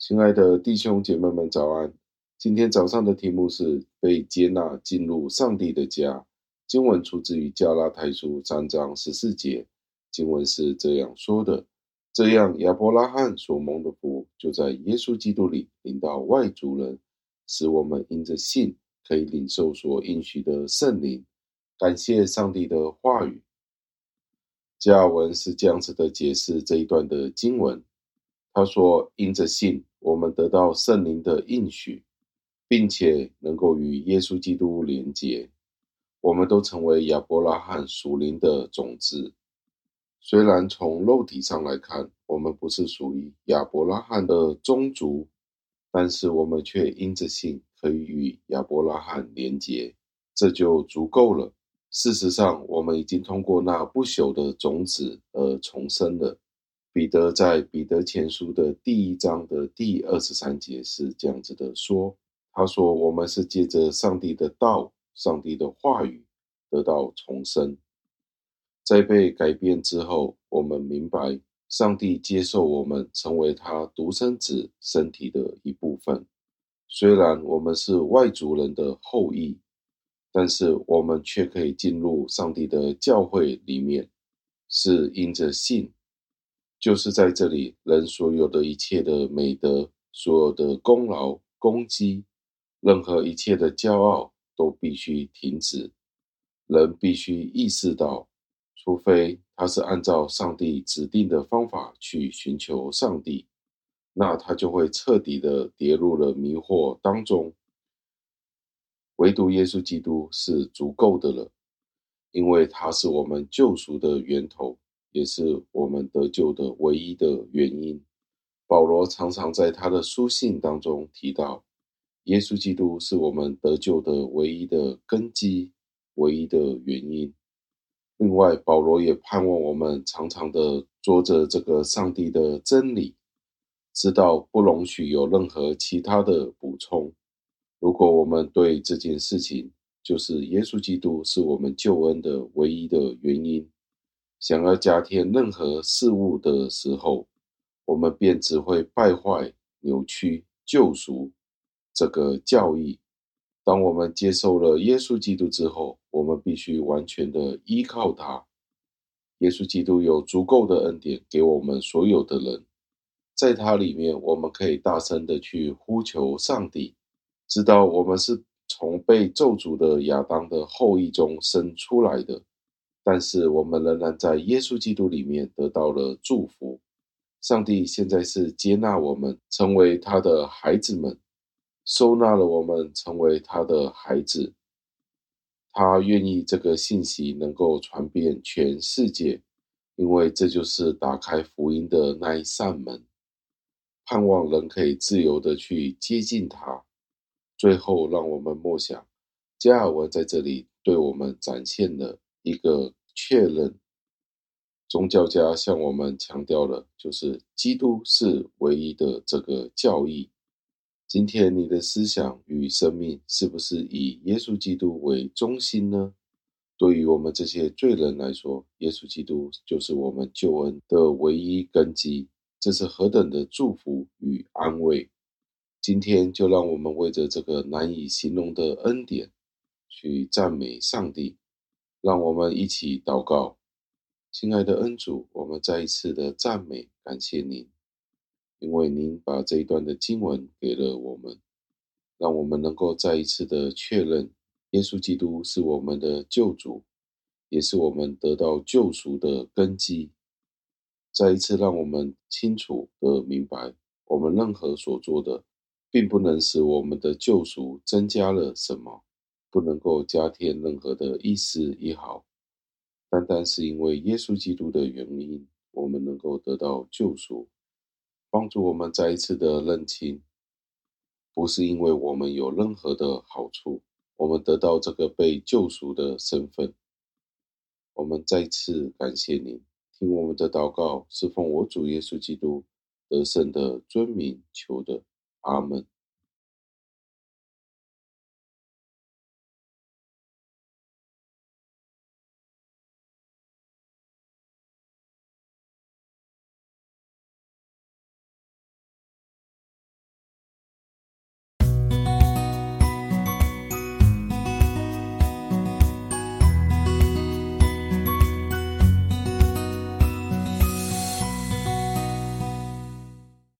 亲爱的弟兄姐妹们，早安！今天早上的题目是被接纳进入上帝的家。经文出自于加拉太书三章十四节，经文是这样说的：这样亚伯拉罕所蒙的福，就在耶稣基督里领到外族人，使我们因着信可以领受所应许的圣灵。感谢上帝的话语。加文是这样子的解释这一段的经文。他说：“因着信，我们得到圣灵的应许，并且能够与耶稣基督连结。我们都成为亚伯拉罕属灵的种子。虽然从肉体上来看，我们不是属于亚伯拉罕的宗族，但是我们却因着信可以与亚伯拉罕连结，这就足够了。事实上，我们已经通过那不朽的种子而重生了。”彼得在彼得前书的第一章的第二十三节是这样子的说：“他说，我们是借着上帝的道、上帝的话语得到重生，在被改变之后，我们明白上帝接受我们成为他独生子身体的一部分。虽然我们是外族人的后裔，但是我们却可以进入上帝的教会里面，是因着信。”就是在这里，人所有的一切的美德，所有的功劳、功绩，任何一切的骄傲，都必须停止。人必须意识到，除非他是按照上帝指定的方法去寻求上帝，那他就会彻底的跌入了迷惑当中。唯独耶稣基督是足够的了，因为他是我们救赎的源头。也是我们得救的唯一的原因。保罗常常在他的书信当中提到，耶稣基督是我们得救的唯一的根基、唯一的原因。另外，保罗也盼望我们常常的捉着这个上帝的真理，知道不容许有任何其他的补充。如果我们对这件事情，就是耶稣基督是我们救恩的唯一的原因。想要加添任何事物的时候，我们便只会败坏、扭曲、救赎这个教义。当我们接受了耶稣基督之后，我们必须完全的依靠他。耶稣基督有足够的恩典给我们所有的人，在他里面，我们可以大声的去呼求上帝，知道我们是从被咒诅的亚当的后裔中生出来的。但是我们仍然在耶稣基督里面得到了祝福。上帝现在是接纳我们成为他的孩子们，收纳了我们成为他的孩子。他愿意这个信息能够传遍全世界，因为这就是打开福音的那一扇门，盼望人可以自由的去接近他。最后，让我们默想，加尔文在这里对我们展现了。一个确认，宗教家向我们强调了，就是基督是唯一的这个教义。今天你的思想与生命是不是以耶稣基督为中心呢？对于我们这些罪人来说，耶稣基督就是我们救恩的唯一根基。这是何等的祝福与安慰！今天就让我们为着这个难以形容的恩典，去赞美上帝。让我们一起祷告，亲爱的恩主，我们再一次的赞美感谢您，因为您把这一段的经文给了我们，让我们能够再一次的确认，耶稣基督是我们的救主，也是我们得到救赎的根基。再一次让我们清楚的明白，我们任何所做的，并不能使我们的救赎增加了什么。不能够加添任何的一丝一毫，单单是因为耶稣基督的原因，我们能够得到救赎，帮助我们再一次的认清，不是因为我们有任何的好处，我们得到这个被救赎的身份。我们再次感谢您，听我们的祷告，是奉我主耶稣基督得胜的尊名求的，阿门。